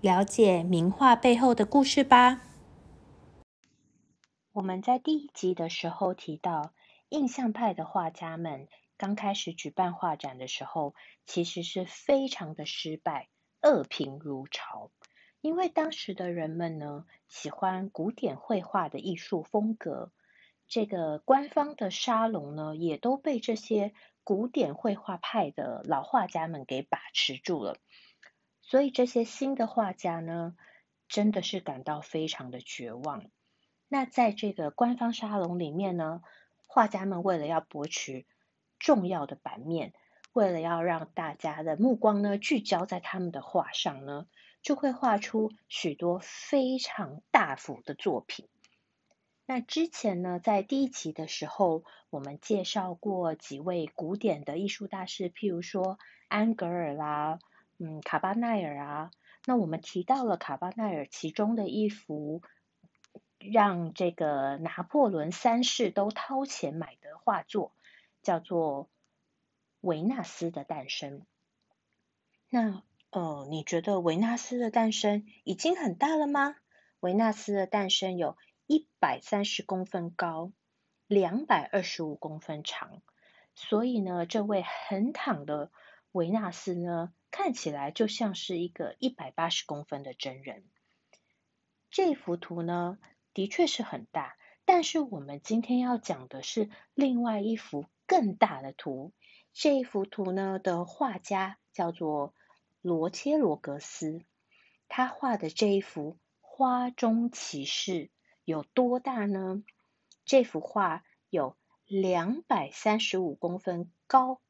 了解名画背后的故事吧。我们在第一集的时候提到，印象派的画家们刚开始举办画展的时候，其实是非常的失败，恶评如潮。因为当时的人们呢，喜欢古典绘画的艺术风格，这个官方的沙龙呢，也都被这些古典绘画派的老画家们给把持住了。所以这些新的画家呢，真的是感到非常的绝望。那在这个官方沙龙里面呢，画家们为了要博取重要的版面，为了要让大家的目光呢聚焦在他们的画上呢，就会画出许多非常大幅的作品。那之前呢，在第一集的时候，我们介绍过几位古典的艺术大师，譬如说安格尔啦。嗯，卡巴奈尔啊，那我们提到了卡巴奈尔其中的一幅让这个拿破仑三世都掏钱买的画作，叫做《维纳斯的诞生》。那呃，你觉得维纳斯的诞生已经很大了吗？维纳斯的诞生有一百三十公分高，两百二十五公分长，所以呢，这位横躺的维纳斯呢？看起来就像是一个一百八十公分的真人。这幅图呢，的确是很大，但是我们今天要讲的是另外一幅更大的图。这一幅图呢的画家叫做罗切罗格斯，他画的这一幅《花中骑士》有多大呢？这幅画有两百三十五公分高。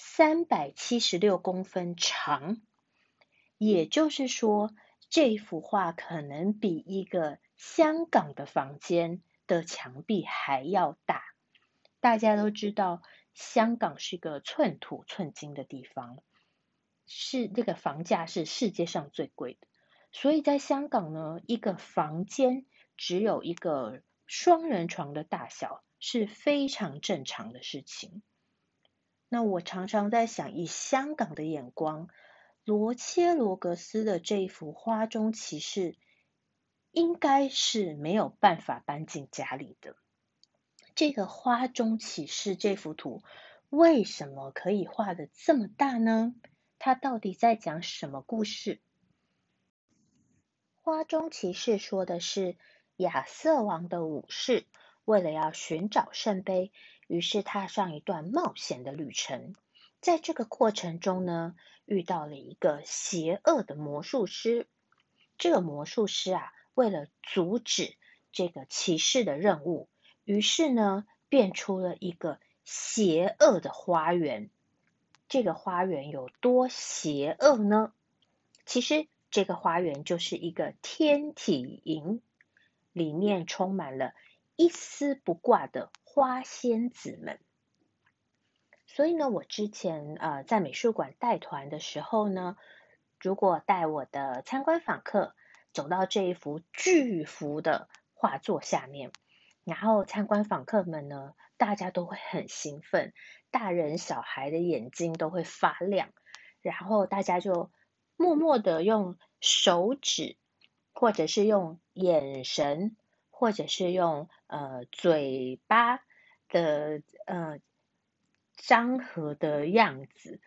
三百七十六公分长，也就是说，这幅画可能比一个香港的房间的墙壁还要大。大家都知道，香港是个寸土寸金的地方，是这个房价是世界上最贵的。所以在香港呢，一个房间只有一个双人床的大小是非常正常的事情。那我常常在想，以香港的眼光，罗切罗格斯的这一幅《花中骑士》应该是没有办法搬进家里的。这个《花中骑士》这幅图为什么可以画的这么大呢？它到底在讲什么故事？《花中骑士》说的是亚瑟王的武士为了要寻找圣杯。于是踏上一段冒险的旅程，在这个过程中呢，遇到了一个邪恶的魔术师。这个魔术师啊，为了阻止这个骑士的任务，于是呢，变出了一个邪恶的花园。这个花园有多邪恶呢？其实这个花园就是一个天体营，里面充满了一丝不挂的。花仙子们，所以呢，我之前呃在美术馆带团的时候呢，如果带我的参观访客走到这一幅巨幅的画作下面，然后参观访客们呢，大家都会很兴奋，大人小孩的眼睛都会发亮，然后大家就默默的用手指，或者是用眼神，或者是用呃嘴巴。的呃张合的样子，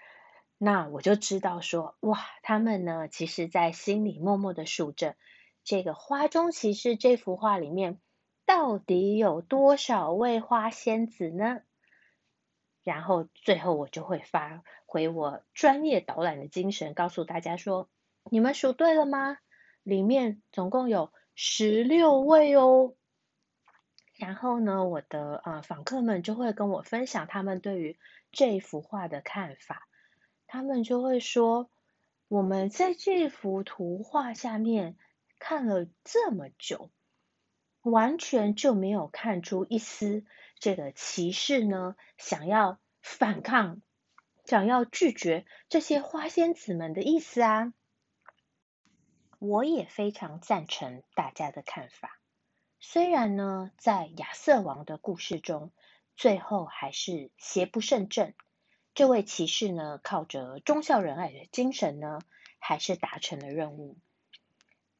那我就知道说，哇，他们呢，其实在心里默默的数着这个花中骑士这幅画里面到底有多少位花仙子呢？然后最后我就会发回我专业导览的精神，告诉大家说，你们数对了吗？里面总共有十六位哦。然后呢，我的呃访客们就会跟我分享他们对于这幅画的看法。他们就会说，我们在这幅图画下面看了这么久，完全就没有看出一丝这个骑士呢想要反抗、想要拒绝这些花仙子们的意思啊。我也非常赞成大家的看法。虽然呢，在亚瑟王的故事中，最后还是邪不胜正。这位骑士呢，靠着忠孝仁爱的精神呢，还是达成了任务。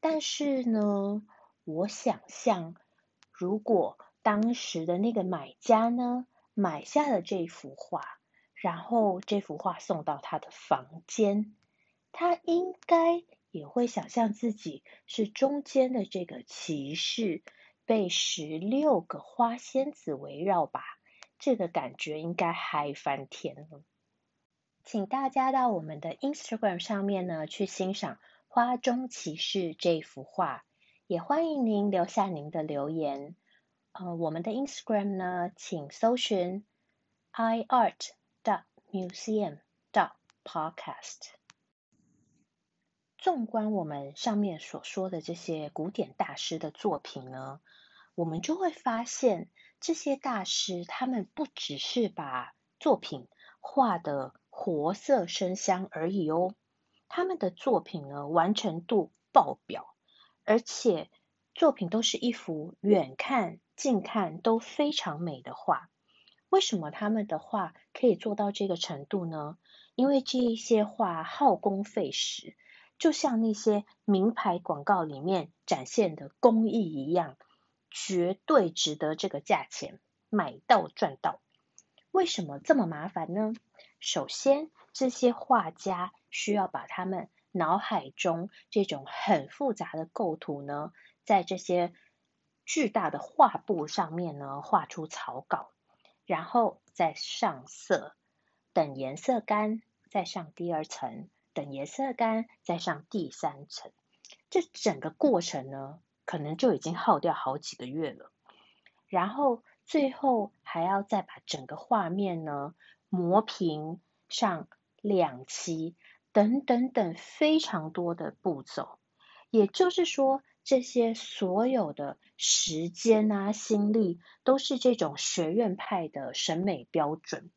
但是呢，我想象，如果当时的那个买家呢，买下了这幅画，然后这幅画送到他的房间，他应该。也会想象自己是中间的这个骑士，被十六个花仙子围绕吧，这个感觉应该嗨翻天了。请大家到我们的 Instagram 上面呢去欣赏《花中骑士》这幅画，也欢迎您留下您的留言。呃，我们的 Instagram 呢，请搜寻 iart.museum.podcast 纵观我们上面所说的这些古典大师的作品呢，我们就会发现，这些大师他们不只是把作品画的活色生香而已哦，他们的作品呢完成度爆表，而且作品都是一幅远看近看都非常美的画。为什么他们的画可以做到这个程度呢？因为这一些画耗工费时。就像那些名牌广告里面展现的工艺一样，绝对值得这个价钱，买到赚到。为什么这么麻烦呢？首先，这些画家需要把他们脑海中这种很复杂的构图呢，在这些巨大的画布上面呢画出草稿，然后再上色，等颜色干，再上第二层。等颜色干，再上第三层，这整个过程呢，可能就已经耗掉好几个月了。然后最后还要再把整个画面呢磨平上两期，等等等非常多的步骤。也就是说，这些所有的时间啊、心力，都是这种学院派的审美标准。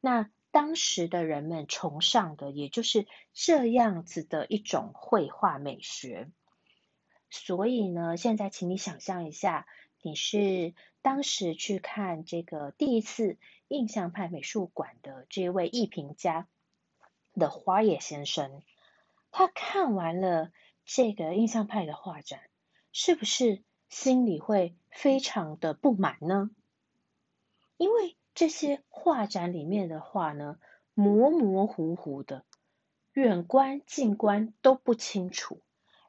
那。当时的人们崇尚的，也就是这样子的一种绘画美学。所以呢，现在请你想象一下，你是当时去看这个第一次印象派美术馆的这位艺评家的花野先生，他看完了这个印象派的画展，是不是心里会非常的不满呢？因为。这些画展里面的画呢，模模糊糊的，远观近观都不清楚。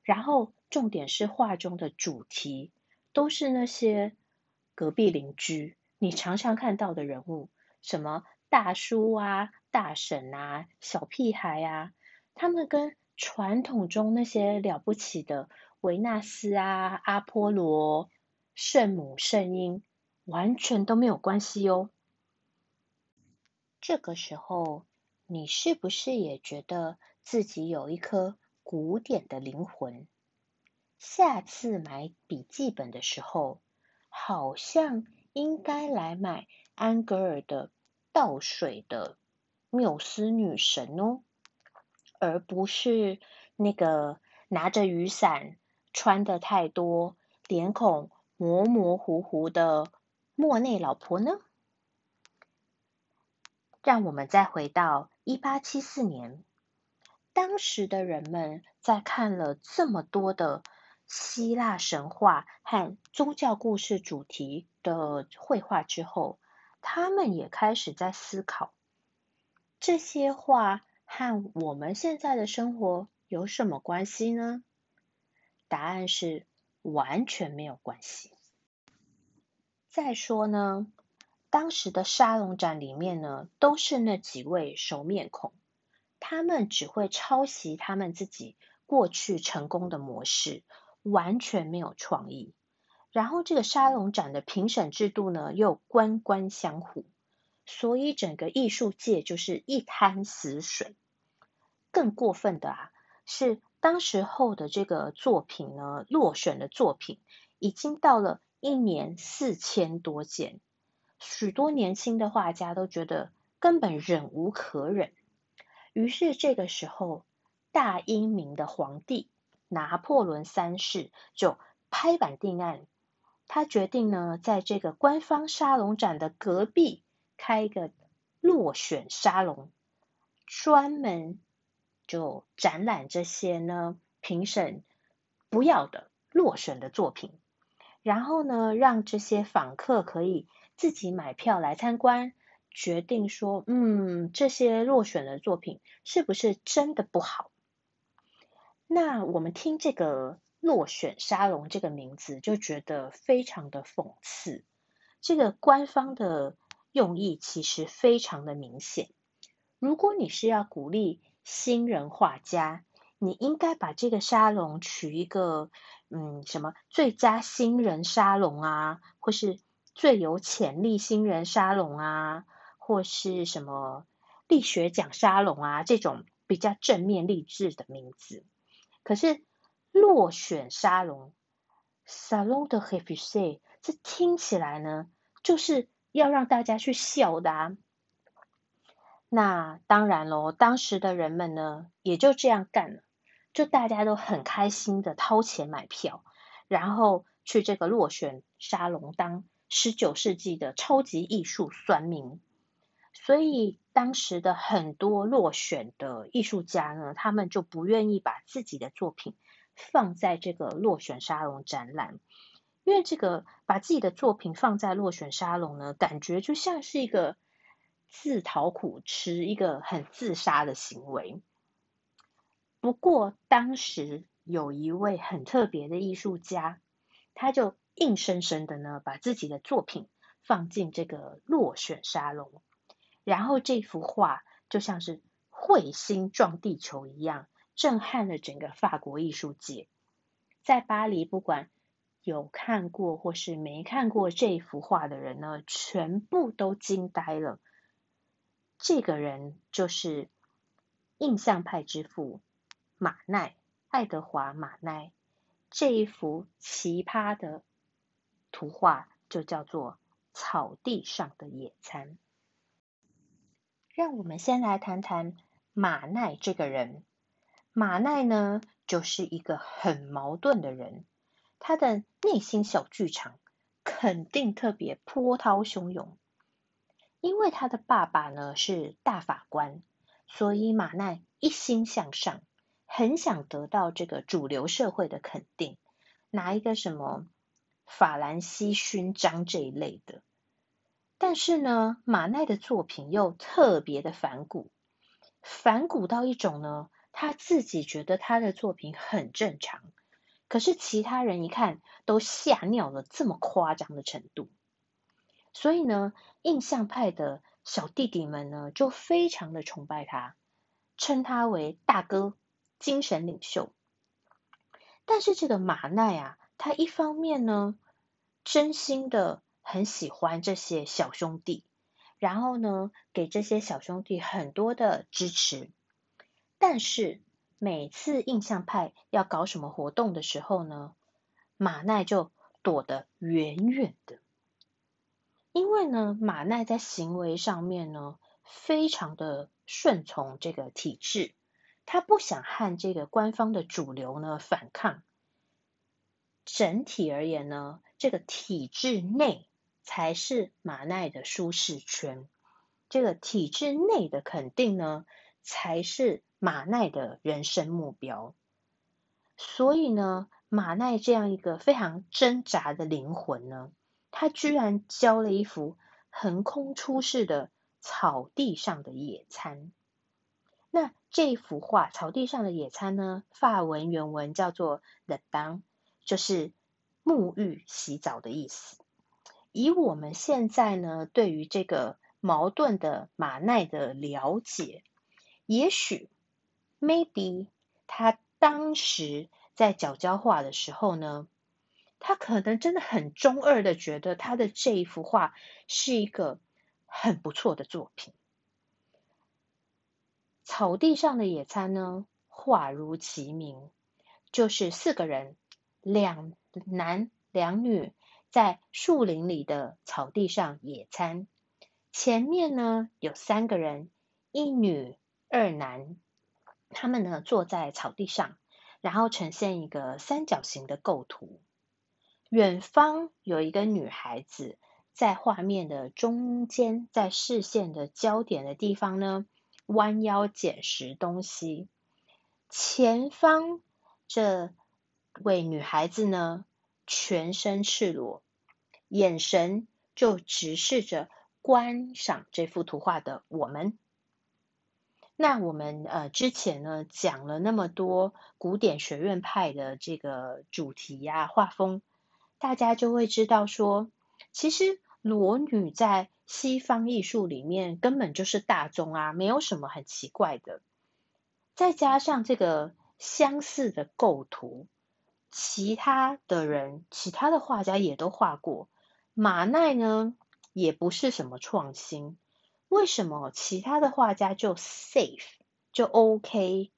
然后重点是画中的主题都是那些隔壁邻居，你常常看到的人物，什么大叔啊、大婶啊、小屁孩啊，他们跟传统中那些了不起的维纳斯啊、阿波罗、圣母、圣婴，完全都没有关系哦。这个时候，你是不是也觉得自己有一颗古典的灵魂？下次买笔记本的时候，好像应该来买安格尔的《倒水的缪斯女神》哦，而不是那个拿着雨伞、穿的太多、脸孔模模糊糊的莫内老婆呢？让我们再回到一八七四年，当时的人们在看了这么多的希腊神话和宗教故事主题的绘画之后，他们也开始在思考这些画和我们现在的生活有什么关系呢？答案是完全没有关系。再说呢？当时的沙龙展里面呢，都是那几位熟面孔，他们只会抄袭他们自己过去成功的模式，完全没有创意。然后这个沙龙展的评审制度呢，又官官相护，所以整个艺术界就是一滩死水。更过分的啊，是当时候的这个作品呢，落选的作品已经到了一年四千多件，许多年轻的画家都觉得根本忍无可忍。于是这个时候，大英明的皇帝拿破仑三世就拍板定案，他决定呢，在这个官方沙龙展的隔壁开一个落选沙龙，专门。就展览这些呢，评审不要的落选的作品，然后呢，让这些访客可以自己买票来参观，决定说，嗯，这些落选的作品是不是真的不好？那我们听这个落选沙龙这个名字，就觉得非常的讽刺。这个官方的用意其实非常的明显，如果你是要鼓励。新人画家，你应该把这个沙龙取一个，嗯，什么最佳新人沙龙啊，或是最有潜力新人沙龙啊，或是什么力学奖沙龙啊，这种比较正面励志的名字。可是落选沙龙，Salon de Refusé，这听起来呢，就是要让大家去笑的啊。那当然喽，当时的人们呢也就这样干了，就大家都很开心的掏钱买票，然后去这个落选沙龙当十九世纪的超级艺术算命。所以当时的很多落选的艺术家呢，他们就不愿意把自己的作品放在这个落选沙龙展览，因为这个把自己的作品放在落选沙龙呢，感觉就像是一个。自讨苦吃，一个很自杀的行为。不过，当时有一位很特别的艺术家，他就硬生生的呢，把自己的作品放进这个落选沙龙，然后这幅画就像是彗星撞地球一样，震撼了整个法国艺术界。在巴黎，不管有看过或是没看过这幅画的人呢，全部都惊呆了。这个人就是印象派之父马奈，爱德华马奈。这一幅奇葩的图画就叫做《草地上的野餐》。让我们先来谈谈马奈这个人。马奈呢，就是一个很矛盾的人，他的内心小剧场肯定特别波涛汹涌。因为他的爸爸呢是大法官，所以马奈一心向上，很想得到这个主流社会的肯定，拿一个什么法兰西勋章这一类的。但是呢，马奈的作品又特别的反骨，反骨到一种呢，他自己觉得他的作品很正常，可是其他人一看都吓尿了，这么夸张的程度。所以呢，印象派的小弟弟们呢，就非常的崇拜他，称他为大哥、精神领袖。但是这个马奈啊，他一方面呢，真心的很喜欢这些小兄弟，然后呢，给这些小兄弟很多的支持。但是每次印象派要搞什么活动的时候呢，马奈就躲得远远的。因为呢，马奈在行为上面呢，非常的顺从这个体制，他不想和这个官方的主流呢反抗。整体而言呢，这个体制内才是马奈的舒适圈，这个体制内的肯定呢，才是马奈的人生目标。所以呢，马奈这样一个非常挣扎的灵魂呢。他居然教了一幅横空出世的草地上的野餐。那这幅画《草地上的野餐》呢？法文原文叫做 “the bain”，就是沐浴、洗澡的意思。以我们现在呢对于这个矛盾的马奈的了解，也许 maybe 他当时在角胶画的时候呢。他可能真的很中二的觉得他的这一幅画是一个很不错的作品。草地上的野餐呢，画如其名，就是四个人，两男两女，在树林里的草地上野餐。前面呢有三个人，一女二男，他们呢坐在草地上，然后呈现一个三角形的构图。远方有一个女孩子，在画面的中间，在视线的焦点的地方呢，弯腰捡拾东西。前方这位女孩子呢，全身赤裸，眼神就直视着观赏这幅图画的我们。那我们呃之前呢讲了那么多古典学院派的这个主题呀、画风，大家就会知道说，其实裸女在西方艺术里面根本就是大宗啊，没有什么很奇怪的。再加上这个相似的构图，其他的人、其他的画家也都画过。马奈呢，也不是什么创新。为什么其他的画家就 safe 就 OK，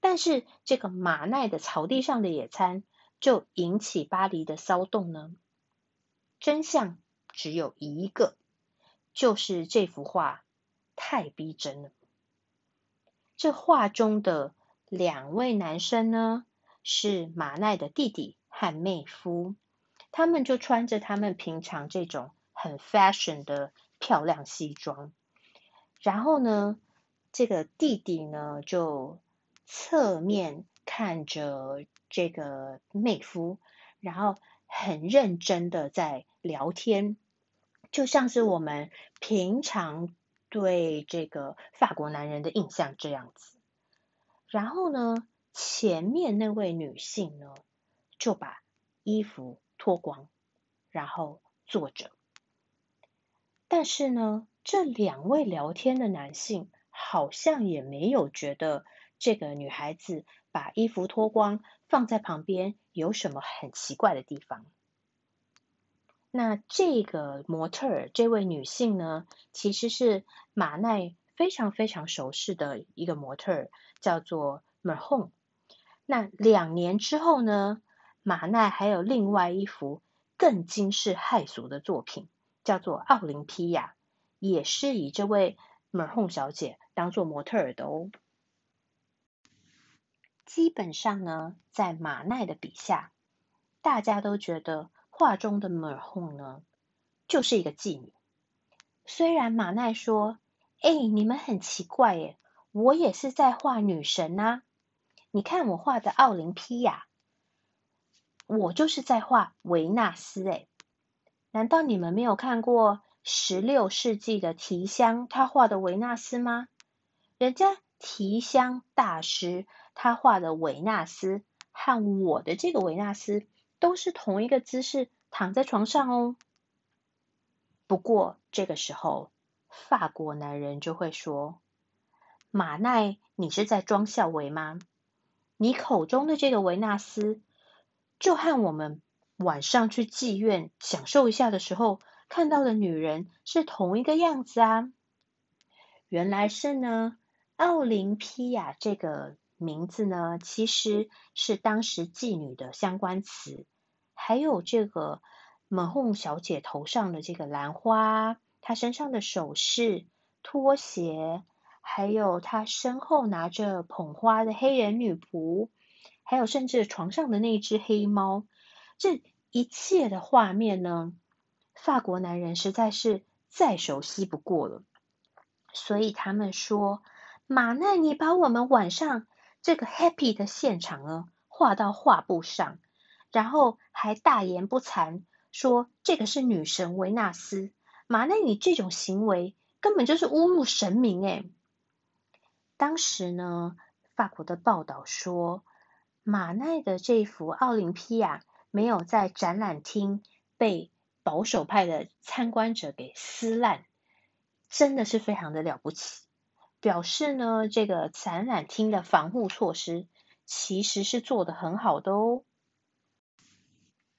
但是这个马奈的草地上的野餐就引起巴黎的骚动呢？真相只有一个，就是这幅画太逼真了。这画中的两位男生呢，是马奈的弟弟和妹夫，他们就穿着他们平常这种很 fashion 的漂亮西装，然后呢，这个弟弟呢就侧面看着这个妹夫，然后很认真的在聊天，就像是我们平常。对这个法国男人的印象这样子，然后呢，前面那位女性呢就把衣服脱光，然后坐着。但是呢，这两位聊天的男性好像也没有觉得这个女孩子把衣服脱光放在旁边有什么很奇怪的地方。那这个模特儿，这位女性呢，其实是马奈非常非常熟悉的一个模特儿，叫做 m e r h o n 那两年之后呢，马奈还有另外一幅更惊世骇俗的作品，叫做《奥林匹亚》，也是以这位 m e r h o n 小姐当做模特儿的哦。基本上呢，在马奈的笔下，大家都觉得。画中的 m e r h o n 呢，就是一个妓女。虽然马奈说：“哎，你们很奇怪耶，我也是在画女神呐。你看我画的奥林匹亚，我就是在画维纳斯哎。难道你们没有看过十六世纪的提香他画的维纳斯吗？人家提香大师他画的维纳斯和我的这个维纳斯。”都是同一个姿势躺在床上哦。不过这个时候，法国男人就会说：“马奈，你是在装笑维吗？你口中的这个维纳斯，就和我们晚上去妓院享受一下的时候看到的女人是同一个样子啊。”原来是呢，奥林匹亚这个名字呢，其实是当时妓女的相关词。还有这个门红小姐头上的这个兰花，她身上的首饰、拖鞋，还有他身后拿着捧花的黑人女仆，还有甚至床上的那只黑猫，这一切的画面呢，法国男人实在是再熟悉不过了。所以他们说，马奈，你把我们晚上这个 happy 的现场呢，画到画布上。然后还大言不惭说这个是女神维纳斯，马奈，你这种行为根本就是侮辱神明诶。当时呢，法国的报道说，马奈的这幅奥林匹亚没有在展览厅被保守派的参观者给撕烂，真的是非常的了不起，表示呢，这个展览厅的防护措施其实是做的很好的哦。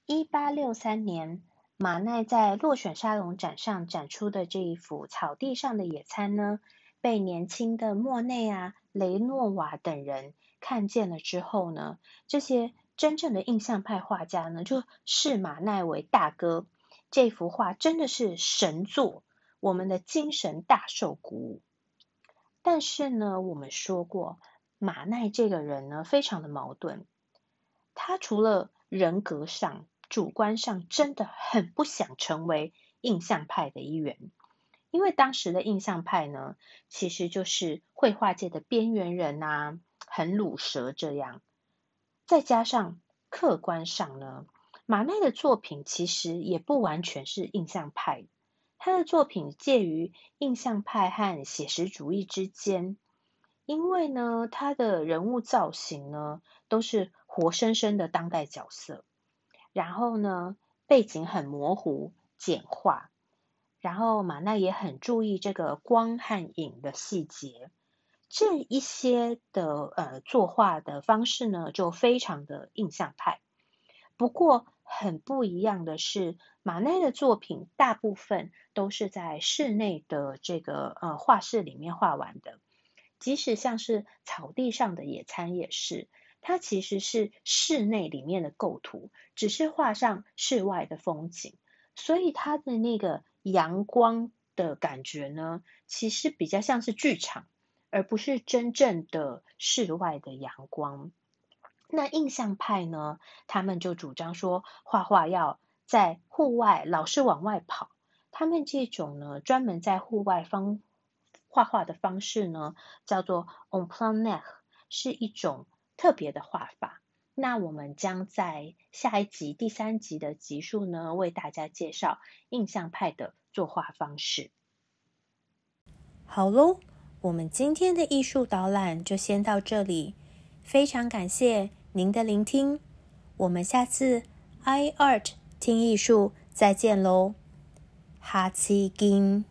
一八六三年，马奈在落选沙龙展上展出的这一幅草地上的野餐呢，被年轻的莫内啊、雷诺瓦等人看见了之后呢，这些真正的印象派画家呢，就视马奈为大哥。这幅画真的是神作，我们的精神大受鼓舞。但是呢，我们说过，马奈这个人呢，非常的矛盾。他除了人格上、主观上，真的很不想成为印象派的一员。因为当时的印象派呢，其实就是绘画界的边缘人呐，很鲁蛇这样。再加上客观上呢。马奈的作品其实也不完全是印象派，他的作品介于印象派和写实主义之间，因为呢，他的人物造型呢都是活生生的当代角色，然后呢，背景很模糊、简化，然后马奈也很注意这个光和影的细节，这一些的呃作画的方式呢，就非常的印象派，不过。很不一样的是，马奈的作品大部分都是在室内的这个呃画室里面画完的，即使像是草地上的野餐也是，它其实是室内里面的构图，只是画上室外的风景，所以它的那个阳光的感觉呢，其实比较像是剧场，而不是真正的室外的阳光。那印象派呢？他们就主张说，画画要在户外，老是往外跑。他们这种呢，专门在户外方画画的方式呢，叫做 on plan net，是一种特别的画法。那我们将在下一集第三集的集数呢，为大家介绍印象派的作画方式。好喽，我们今天的艺术导览就先到这里，非常感谢。您的聆听，我们下次 i art 听艺术再见喽，哈奇金。